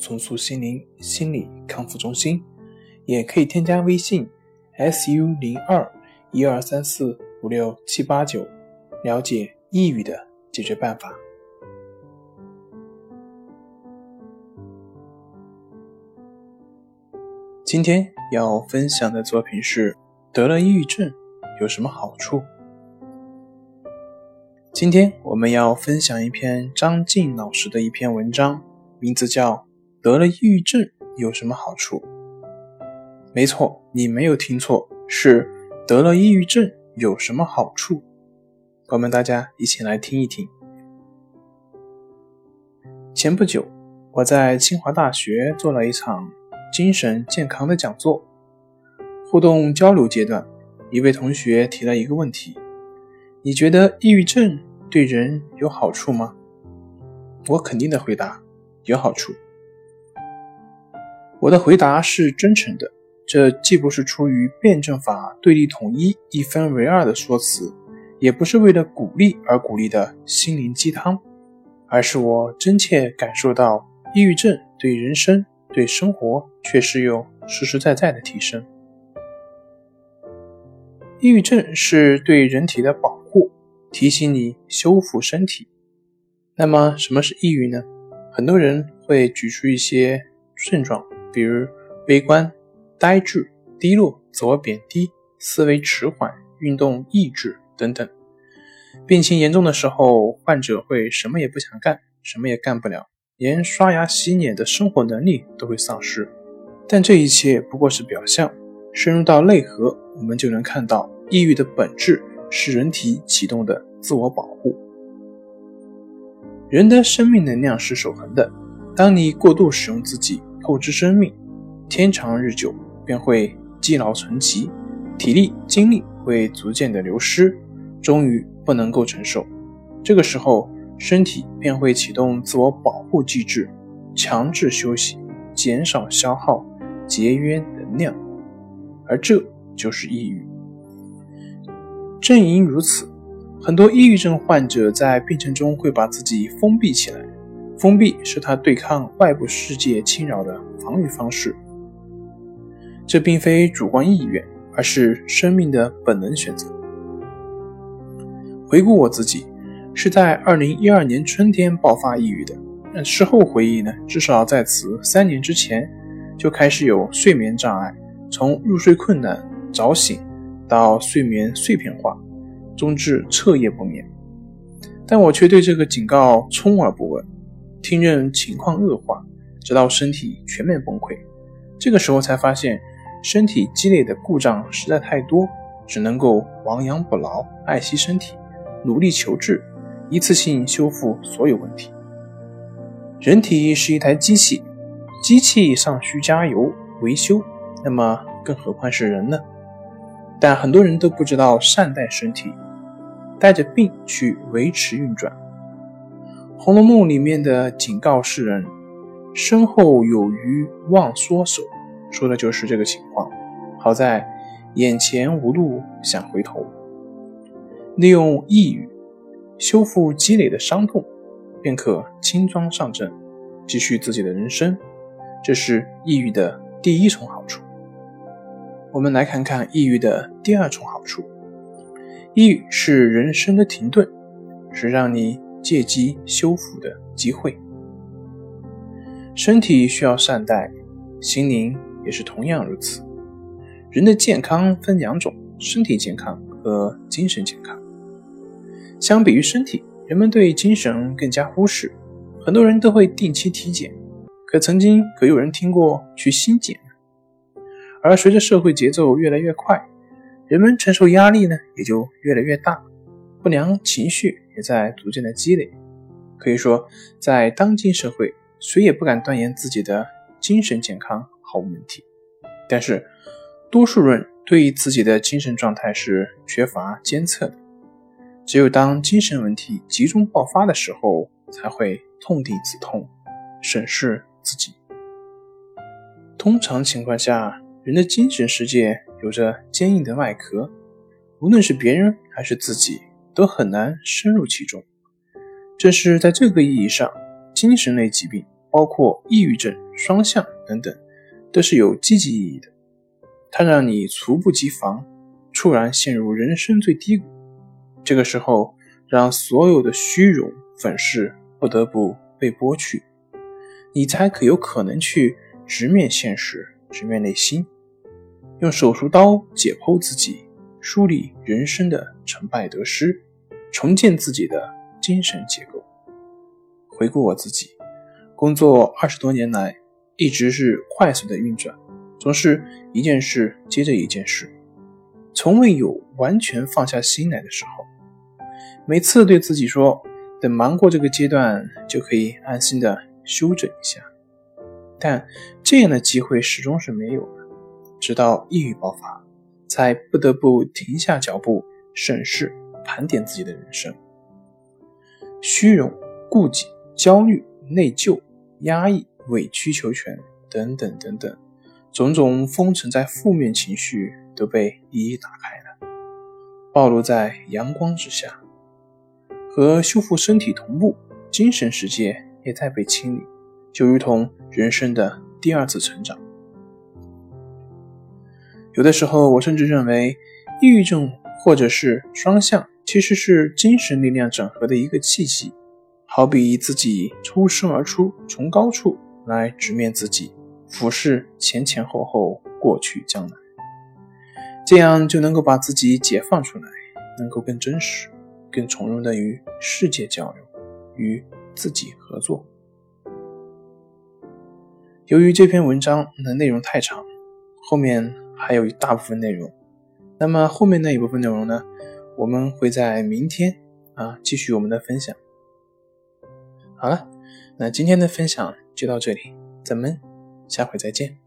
重塑心灵心理康复中心，也可以添加微信 s u 零二一二三四五六七八九，了解抑郁的解决办法。今天要分享的作品是：得了抑郁症有什么好处？今天我们要分享一篇张静老师的一篇文章，名字叫。得了抑郁症有什么好处？没错，你没有听错，是得了抑郁症有什么好处？我们大家一起来听一听。前不久，我在清华大学做了一场精神健康的讲座，互动交流阶段，一位同学提了一个问题：你觉得抑郁症对人有好处吗？我肯定的回答：有好处。我的回答是真诚的，这既不是出于辩证法对立统一、一分为二的说辞，也不是为了鼓励而鼓励的心灵鸡汤，而是我真切感受到，抑郁症对人生、对生活确实有实实在在的提升。抑郁症是对人体的保护，提醒你修复身体。那么，什么是抑郁呢？很多人会举出一些症状。比如悲观、呆滞、低落、自我贬低、思维迟缓、运动抑制等等。病情严重的时候，患者会什么也不想干，什么也干不了，连刷牙洗脸的生活能力都会丧失。但这一切不过是表象，深入到内核，我们就能看到，抑郁的本质是人体启动的自我保护。人的生命能量是守恒的，当你过度使用自己。透支生命，天长日久便会积劳成疾，体力精力会逐渐的流失，终于不能够承受。这个时候，身体便会启动自我保护机制，强制休息，减少消耗，节约能量，而这就是抑郁。正因如此，很多抑郁症患者在病程中会把自己封闭起来。封闭是他对抗外部世界侵扰的防御方式，这并非主观意愿，而是生命的本能选择。回顾我自己，是在二零一二年春天爆发抑郁的。但事后回忆呢，至少在此三年之前就开始有睡眠障碍，从入睡困难、早醒到睡眠碎片化，终至彻夜不眠。但我却对这个警告充耳不闻。听任情况恶化，直到身体全面崩溃，这个时候才发现身体积累的故障实在太多，只能够亡羊补牢，爱惜身体，努力求治，一次性修复所有问题。人体是一台机器，机器尚需加油维修，那么更何况是人呢？但很多人都不知道善待身体，带着病去维持运转。《红楼梦》里面的警告世人：“身后有余忘缩手”，说的就是这个情况。好在眼前无路想回头，利用抑郁修复积累的伤痛，便可轻装上阵，继续自己的人生。这是抑郁的第一重好处。我们来看看抑郁的第二重好处：抑郁是人生的停顿，是让你。借机修复的机会。身体需要善待，心灵也是同样如此。人的健康分两种：身体健康和精神健康。相比于身体，人们对精神更加忽视。很多人都会定期体检，可曾经可有人听过去心检？而随着社会节奏越来越快，人们承受压力呢也就越来越大。不良情绪也在逐渐的积累，可以说，在当今社会，谁也不敢断言自己的精神健康毫无问题。但是，多数人对自己的精神状态是缺乏监测的。只有当精神问题集中爆发的时候，才会痛定思痛，审视自己。通常情况下，人的精神世界有着坚硬的外壳，无论是别人还是自己，都很难深入其中。正是在这个意义上，精神类疾病，包括抑郁症、双向等等，都是有积极意义的。它让你猝不及防，猝然陷入人生最低谷。这个时候，让所有的虚荣粉饰不得不被剥去，你才可有可能去直面现实，直面内心，用手术刀解剖自己，梳理人生的成败得失，重建自己的精神结构。回顾我自己，工作二十多年来，一直是快速的运转，总是一件事接着一件事，从未有完全放下心来的时候。每次对自己说：“等忙过这个阶段，就可以安心的休整一下。”但这样的机会始终是没有的。直到抑郁爆发，才不得不停下脚步，审视、盘点自己的人生。虚荣、顾忌、焦虑、内疚、压抑、委曲求全等等等等，种种封存在负面情绪都被一一打开了，暴露在阳光之下。和修复身体同步，精神世界也在被清理，就如同人生的第二次成长。有的时候，我甚至认为，抑郁症或者是双向，其实是精神力量整合的一个契机，好比自己抽身而出，从高处来直面自己，俯视前前后后过去将来，这样就能够把自己解放出来，能够更真实。更从容的与世界交流，与自己合作。由于这篇文章的内容太长，后面还有一大部分内容，那么后面那一部分内容呢，我们会在明天啊继续我们的分享。好了，那今天的分享就到这里，咱们下回再见。